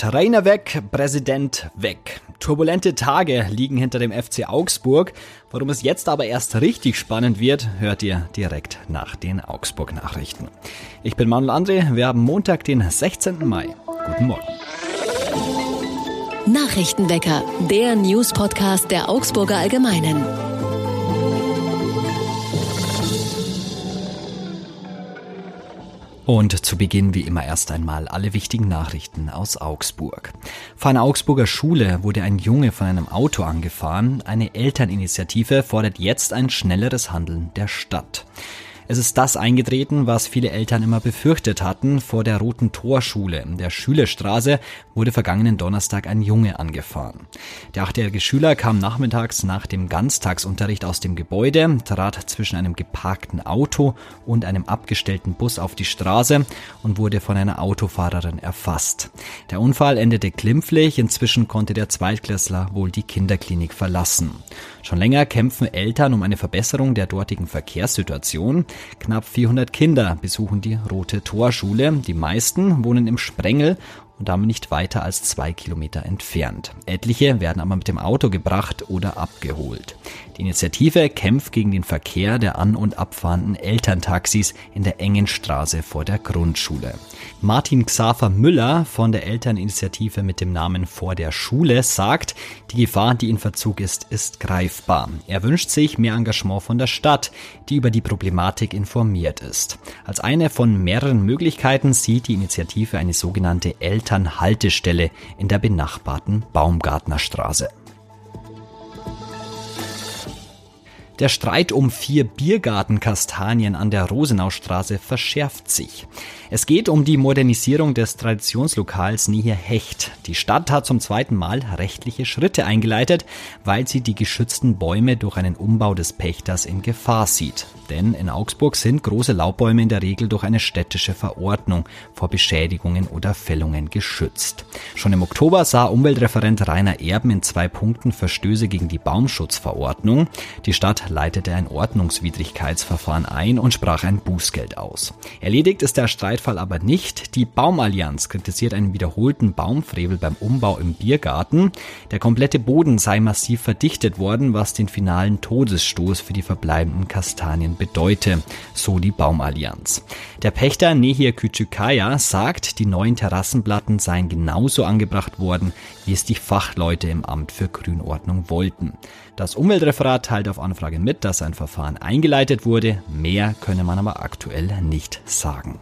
Trainer weg, Präsident weg. Turbulente Tage liegen hinter dem FC Augsburg. Warum es jetzt aber erst richtig spannend wird, hört ihr direkt nach den Augsburg-Nachrichten. Ich bin Manuel André, wir haben Montag, den 16. Mai. Guten Morgen. Nachrichtenwecker, der News-Podcast der Augsburger Allgemeinen. Und zu Beginn wie immer erst einmal alle wichtigen Nachrichten aus Augsburg. Vor einer Augsburger Schule wurde ein Junge von einem Auto angefahren. Eine Elterninitiative fordert jetzt ein schnelleres Handeln der Stadt. Es ist das eingetreten, was viele Eltern immer befürchtet hatten. Vor der Roten Torschule der Schülerstraße wurde vergangenen Donnerstag ein Junge angefahren. Der achtjährige Schüler kam nachmittags nach dem Ganztagsunterricht aus dem Gebäude, trat zwischen einem geparkten Auto und einem abgestellten Bus auf die Straße und wurde von einer Autofahrerin erfasst. Der Unfall endete glimpflich. Inzwischen konnte der Zweitklässler wohl die Kinderklinik verlassen. Schon länger kämpfen Eltern um eine Verbesserung der dortigen Verkehrssituation. Knapp 400 Kinder besuchen die Rote Torschule. Die meisten wohnen im Sprengel und damit nicht weiter als zwei Kilometer entfernt. Etliche werden aber mit dem Auto gebracht oder abgeholt. Die Initiative kämpft gegen den Verkehr der an- und abfahrenden Elterntaxis in der engen Straße vor der Grundschule. Martin Xaver Müller von der Elterninitiative mit dem Namen Vor der Schule sagt, die Gefahr, die in Verzug ist, ist greifbar. Er wünscht sich mehr Engagement von der Stadt, die über die Problematik informiert ist. Als eine von mehreren Möglichkeiten sieht die Initiative eine sogenannte Elternhaltestelle in der benachbarten Baumgartnerstraße. Der Streit um vier Biergartenkastanien an der Rosenaustraße verschärft sich. Es geht um die Modernisierung des Traditionslokals Nähe Hecht. Die Stadt hat zum zweiten Mal rechtliche Schritte eingeleitet, weil sie die geschützten Bäume durch einen Umbau des Pächters in Gefahr sieht. Denn in Augsburg sind große Laubbäume in der Regel durch eine städtische Verordnung vor Beschädigungen oder Fällungen geschützt. Schon im Oktober sah Umweltreferent Rainer Erben in zwei Punkten Verstöße gegen die Baumschutzverordnung. Die Stadt leitete ein Ordnungswidrigkeitsverfahren ein und sprach ein Bußgeld aus. Erledigt ist der Streitfall aber nicht. Die Baumallianz kritisiert einen wiederholten Baumfrevel beim Umbau im Biergarten. Der komplette Boden sei massiv verdichtet worden, was den finalen Todesstoß für die verbleibenden Kastanien bedeute, so die Baumallianz. Der Pächter Nehir Küçükaya sagt, die neuen Terrassenplatten seien genauso angebracht worden, wie es die Fachleute im Amt für Grünordnung wollten. Das Umweltreferat teilt auf Anfrage mit, dass ein Verfahren eingeleitet wurde. Mehr könne man aber aktuell nicht sagen.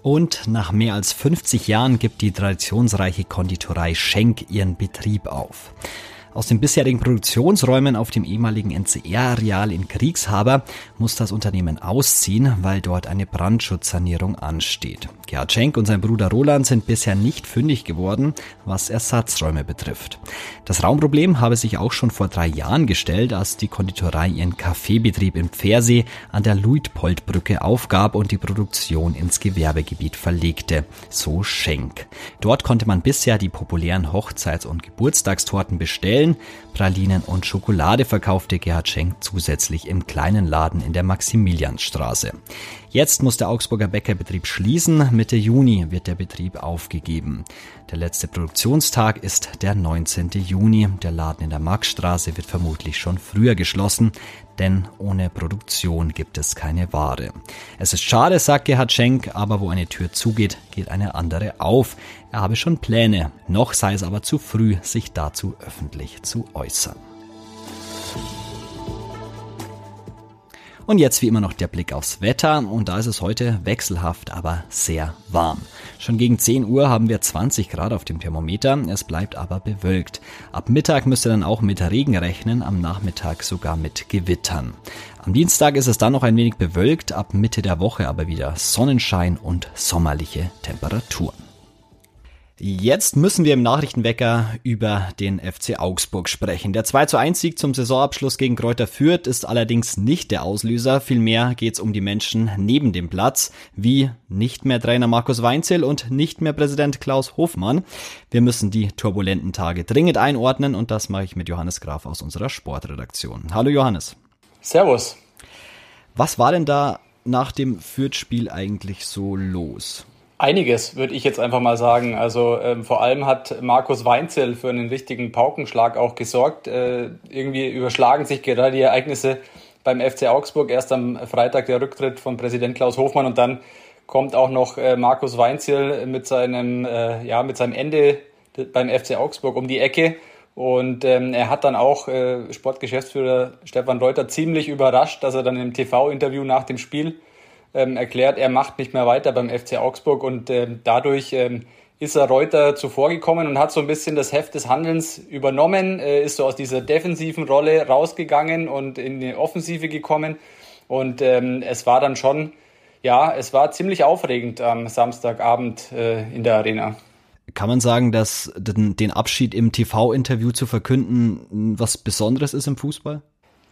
Und nach mehr als 50 Jahren gibt die traditionsreiche Konditorei Schenk ihren Betrieb auf. Aus den bisherigen Produktionsräumen auf dem ehemaligen NCR-Areal in Kriegshaber muss das Unternehmen ausziehen, weil dort eine Brandschutzsanierung ansteht. Gerhard Schenk und sein Bruder Roland sind bisher nicht fündig geworden, was Ersatzräume betrifft. Das Raumproblem habe sich auch schon vor drei Jahren gestellt, als die Konditorei ihren Kaffeebetrieb in Pfersee an der Luitpoldbrücke aufgab und die Produktion ins Gewerbegebiet verlegte. So Schenk. Dort konnte man bisher die populären Hochzeits- und Geburtstagstorten bestellen Frikadellen, Pralinen und Schokolade verkaufte Gerhard Schenk zusätzlich im kleinen Laden in der Maximiliansstraße. Jetzt muss der Augsburger Bäckerbetrieb schließen. Mitte Juni wird der Betrieb aufgegeben. Der letzte Produktionstag ist der 19. Juni. Der Laden in der Marktstraße wird vermutlich schon früher geschlossen, denn ohne Produktion gibt es keine Ware. Es ist schade, sagt Gerhard Schenk, aber wo eine Tür zugeht, geht eine andere auf. Er habe schon Pläne, noch sei es aber zu früh, sich dazu öffentlich zu äußern. Und jetzt wie immer noch der Blick aufs Wetter und da ist es heute wechselhaft, aber sehr warm. Schon gegen 10 Uhr haben wir 20 Grad auf dem Thermometer, es bleibt aber bewölkt. Ab Mittag müsste dann auch mit Regen rechnen, am Nachmittag sogar mit Gewittern. Am Dienstag ist es dann noch ein wenig bewölkt, ab Mitte der Woche aber wieder Sonnenschein und sommerliche Temperaturen. Jetzt müssen wir im Nachrichtenwecker über den FC Augsburg sprechen. Der 2 zu 1 Sieg zum Saisonabschluss gegen Kräuter Fürth ist allerdings nicht der Auslöser. Vielmehr geht es um die Menschen neben dem Platz, wie nicht mehr Trainer Markus Weinzel und nicht mehr Präsident Klaus Hofmann. Wir müssen die turbulenten Tage dringend einordnen und das mache ich mit Johannes Graf aus unserer Sportredaktion. Hallo Johannes. Servus. Was war denn da nach dem Fürth-Spiel eigentlich so los? Einiges, würde ich jetzt einfach mal sagen. Also ähm, vor allem hat Markus Weinzel für einen richtigen Paukenschlag auch gesorgt. Äh, irgendwie überschlagen sich gerade die Ereignisse beim FC Augsburg. Erst am Freitag der Rücktritt von Präsident Klaus Hofmann und dann kommt auch noch äh, Markus Weinzel mit seinem, äh, ja, mit seinem Ende beim FC Augsburg um die Ecke. Und ähm, er hat dann auch äh, Sportgeschäftsführer Stefan Reuter ziemlich überrascht, dass er dann im TV-Interview nach dem Spiel ähm, erklärt, er macht nicht mehr weiter beim FC Augsburg und ähm, dadurch ähm, ist er Reuter zuvorgekommen und hat so ein bisschen das Heft des Handelns übernommen, äh, ist so aus dieser defensiven Rolle rausgegangen und in die Offensive gekommen. Und ähm, es war dann schon, ja, es war ziemlich aufregend am Samstagabend äh, in der Arena. Kann man sagen, dass den Abschied im TV-Interview zu verkünden was Besonderes ist im Fußball?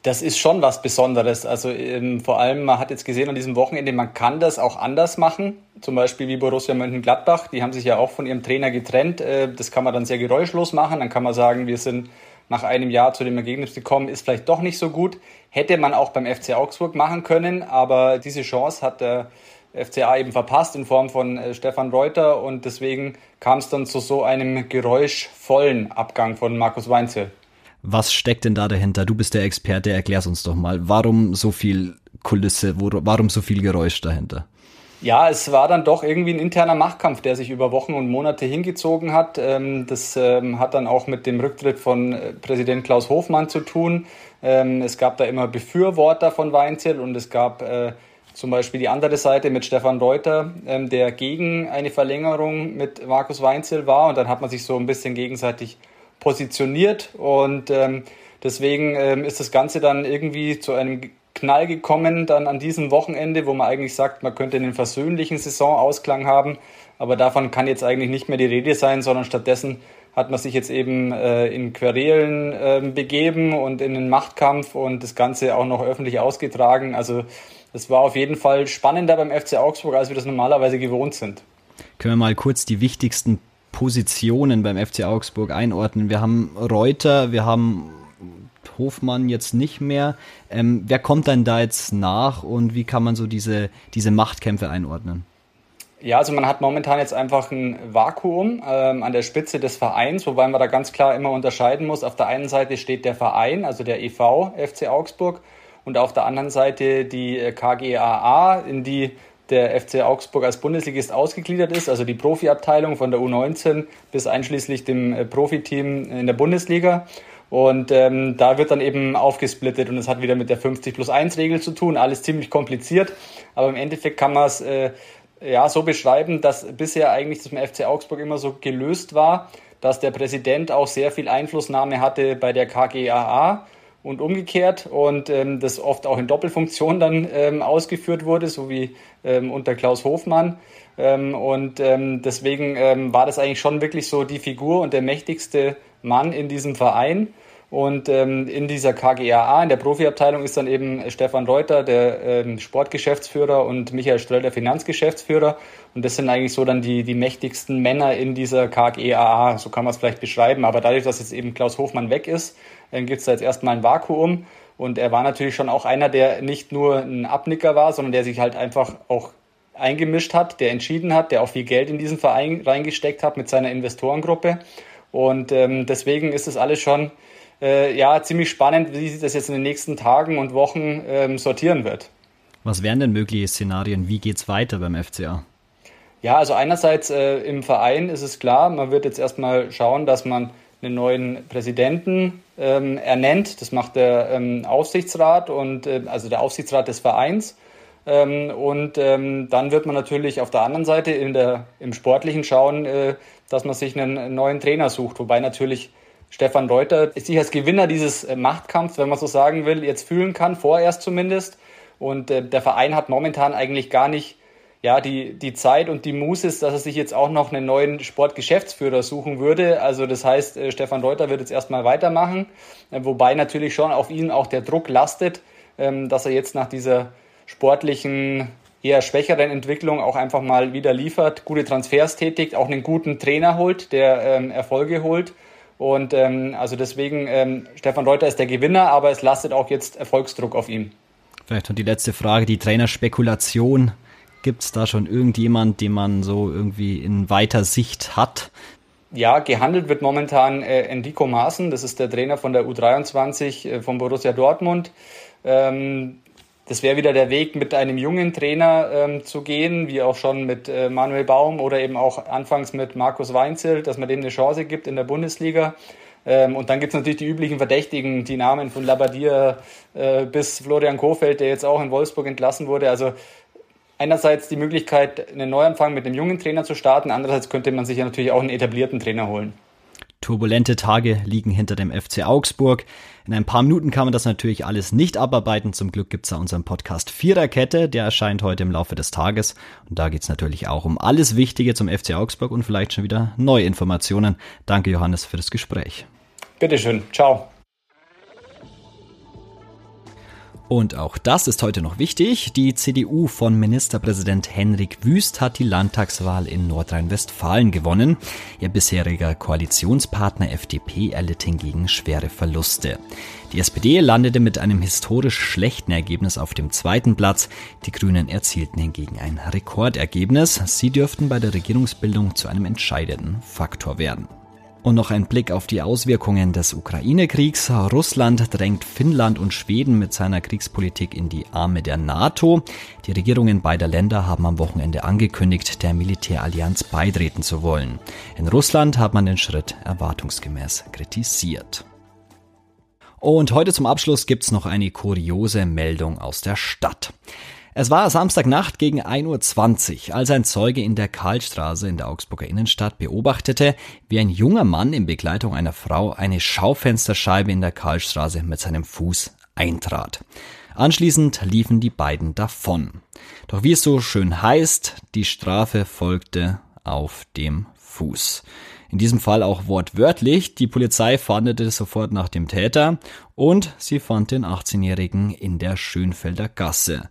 Das ist schon was Besonderes. Also ähm, vor allem, man hat jetzt gesehen an diesem Wochenende, man kann das auch anders machen. Zum Beispiel wie Borussia Mönchengladbach, die haben sich ja auch von ihrem Trainer getrennt. Äh, das kann man dann sehr geräuschlos machen. Dann kann man sagen, wir sind nach einem Jahr zu dem Ergebnis gekommen, ist vielleicht doch nicht so gut. Hätte man auch beim FC Augsburg machen können, aber diese Chance hat der FCA eben verpasst in Form von äh, Stefan Reuter und deswegen kam es dann zu so einem geräuschvollen Abgang von Markus Weinzel. Was steckt denn da dahinter? Du bist der Experte, erklär's uns doch mal. Warum so viel Kulisse, warum so viel Geräusch dahinter? Ja, es war dann doch irgendwie ein interner Machtkampf, der sich über Wochen und Monate hingezogen hat. Ähm, das ähm, hat dann auch mit dem Rücktritt von äh, Präsident Klaus Hofmann zu tun. Ähm, es gab da immer Befürworter von Weinzel und es gab äh, zum Beispiel die andere Seite mit Stefan Reuter, der gegen eine Verlängerung mit Markus Weinzel war. Und dann hat man sich so ein bisschen gegenseitig positioniert und ähm, deswegen ähm, ist das Ganze dann irgendwie zu einem Knall gekommen, dann an diesem Wochenende, wo man eigentlich sagt, man könnte einen versöhnlichen Saisonausklang haben, aber davon kann jetzt eigentlich nicht mehr die Rede sein, sondern stattdessen hat man sich jetzt eben äh, in Querelen äh, begeben und in den Machtkampf und das Ganze auch noch öffentlich ausgetragen. Also es war auf jeden Fall spannender beim FC Augsburg, als wir das normalerweise gewohnt sind. Können wir mal kurz die wichtigsten Positionen beim FC Augsburg einordnen. Wir haben Reuter, wir haben Hofmann jetzt nicht mehr. Ähm, wer kommt denn da jetzt nach und wie kann man so diese, diese Machtkämpfe einordnen? Ja, also man hat momentan jetzt einfach ein Vakuum ähm, an der Spitze des Vereins, wobei man da ganz klar immer unterscheiden muss. Auf der einen Seite steht der Verein, also der EV FC Augsburg, und auf der anderen Seite die KGAA, in die der FC Augsburg als Bundesligist ausgegliedert ist, also die Profiabteilung von der U19 bis einschließlich dem äh, Profiteam in der Bundesliga. Und ähm, da wird dann eben aufgesplittet und es hat wieder mit der 50 plus 1 Regel zu tun, alles ziemlich kompliziert. Aber im Endeffekt kann man es äh, ja so beschreiben, dass bisher eigentlich das FC Augsburg immer so gelöst war, dass der Präsident auch sehr viel Einflussnahme hatte bei der KGAA und umgekehrt und ähm, das oft auch in Doppelfunktion dann ähm, ausgeführt wurde, so wie ähm, unter Klaus Hofmann. Ähm, und ähm, deswegen ähm, war das eigentlich schon wirklich so die Figur und der mächtigste Mann in diesem Verein. Und ähm, in dieser KGAA, in der Profiabteilung, ist dann eben Stefan Reuter, der ähm, Sportgeschäftsführer, und Michael Ströll, der Finanzgeschäftsführer. Und das sind eigentlich so dann die, die mächtigsten Männer in dieser KGAA, so kann man es vielleicht beschreiben. Aber dadurch, dass jetzt eben Klaus Hofmann weg ist, äh, gibt es da jetzt erstmal ein Vakuum. Und er war natürlich schon auch einer, der nicht nur ein Abnicker war, sondern der sich halt einfach auch eingemischt hat, der entschieden hat, der auch viel Geld in diesen Verein reingesteckt hat mit seiner Investorengruppe. Und ähm, deswegen ist das alles schon äh, ja, ziemlich spannend, wie sich das jetzt in den nächsten Tagen und Wochen ähm, sortieren wird. Was wären denn mögliche Szenarien? Wie geht es weiter beim FCA? Ja, also einerseits äh, im Verein ist es klar, man wird jetzt erstmal schauen, dass man einen neuen Präsidenten ähm, ernennt. Das macht der ähm, Aufsichtsrat und äh, also der Aufsichtsrat des Vereins. Ähm, und ähm, dann wird man natürlich auf der anderen Seite in der, im Sportlichen schauen, äh, dass man sich einen neuen Trainer sucht. Wobei natürlich Stefan Reuter sich als Gewinner dieses äh, Machtkampfs, wenn man so sagen will, jetzt fühlen kann, vorerst zumindest. Und äh, der Verein hat momentan eigentlich gar nicht ja, die, die Zeit und die Muße dass er sich jetzt auch noch einen neuen Sportgeschäftsführer suchen würde. Also das heißt, äh, Stefan Reuter wird jetzt erstmal weitermachen, äh, wobei natürlich schon auf ihn auch der Druck lastet, ähm, dass er jetzt nach dieser sportlichen, eher schwächeren Entwicklung auch einfach mal wieder liefert, gute Transfers tätigt, auch einen guten Trainer holt, der ähm, Erfolge holt. Und ähm, also deswegen, ähm, Stefan Reuter ist der Gewinner, aber es lastet auch jetzt Erfolgsdruck auf ihm. Vielleicht noch die letzte Frage, die Trainerspekulation Gibt es da schon irgendjemand, den man so irgendwie in weiter Sicht hat? Ja, gehandelt wird momentan äh, Enrico Maaßen, das ist der Trainer von der U23 äh, von Borussia Dortmund. Ähm, das wäre wieder der Weg, mit einem jungen Trainer ähm, zu gehen, wie auch schon mit äh, Manuel Baum oder eben auch anfangs mit Markus Weinzel, dass man dem eine Chance gibt in der Bundesliga. Ähm, und dann gibt es natürlich die üblichen Verdächtigen, die Namen von Labadier äh, bis Florian Kofeld, der jetzt auch in Wolfsburg entlassen wurde. Also einerseits die Möglichkeit, einen Neuanfang mit einem jungen Trainer zu starten, andererseits könnte man sich ja natürlich auch einen etablierten Trainer holen. Turbulente Tage liegen hinter dem FC Augsburg. In ein paar Minuten kann man das natürlich alles nicht abarbeiten. Zum Glück gibt's da unseren Podcast Viererkette, der erscheint heute im Laufe des Tages. Und da geht's natürlich auch um alles Wichtige zum FC Augsburg und vielleicht schon wieder neue Informationen. Danke Johannes für das Gespräch. Bitteschön. Ciao. Und auch das ist heute noch wichtig. Die CDU von Ministerpräsident Henrik Wüst hat die Landtagswahl in Nordrhein-Westfalen gewonnen. Ihr bisheriger Koalitionspartner FDP erlitt hingegen schwere Verluste. Die SPD landete mit einem historisch schlechten Ergebnis auf dem zweiten Platz. Die Grünen erzielten hingegen ein Rekordergebnis. Sie dürften bei der Regierungsbildung zu einem entscheidenden Faktor werden. Und noch ein Blick auf die Auswirkungen des Ukraine-Kriegs. Russland drängt Finnland und Schweden mit seiner Kriegspolitik in die Arme der NATO. Die Regierungen beider Länder haben am Wochenende angekündigt, der Militärallianz beitreten zu wollen. In Russland hat man den Schritt erwartungsgemäß kritisiert. Und heute zum Abschluss gibt's noch eine kuriose Meldung aus der Stadt. Es war Samstagnacht gegen 1.20 Uhr, als ein Zeuge in der Karlstraße in der Augsburger Innenstadt beobachtete, wie ein junger Mann in Begleitung einer Frau eine Schaufensterscheibe in der Karlstraße mit seinem Fuß eintrat. Anschließend liefen die beiden davon. Doch wie es so schön heißt, die Strafe folgte auf dem Fuß. In diesem Fall auch wortwörtlich. Die Polizei fahndete sofort nach dem Täter und sie fand den 18-Jährigen in der Schönfelder Gasse.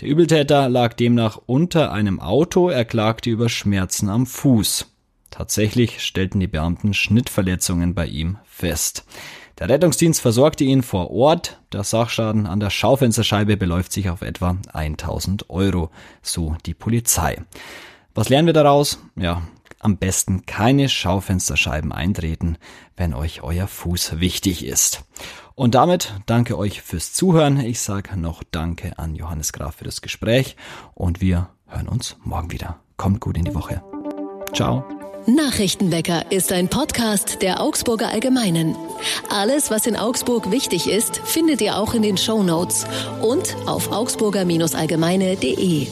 Der Übeltäter lag demnach unter einem Auto, er klagte über Schmerzen am Fuß. Tatsächlich stellten die Beamten Schnittverletzungen bei ihm fest. Der Rettungsdienst versorgte ihn vor Ort. Der Sachschaden an der Schaufensterscheibe beläuft sich auf etwa 1000 Euro, so die Polizei. Was lernen wir daraus? Ja, am besten keine Schaufensterscheiben eintreten, wenn euch euer Fuß wichtig ist. Und damit danke euch fürs Zuhören. Ich sage noch Danke an Johannes Graf für das Gespräch und wir hören uns morgen wieder. Kommt gut in die Woche. Ciao. Nachrichtenwecker ist ein Podcast der Augsburger Allgemeinen. Alles, was in Augsburg wichtig ist, findet ihr auch in den Show Notes und auf augsburger-allgemeine.de.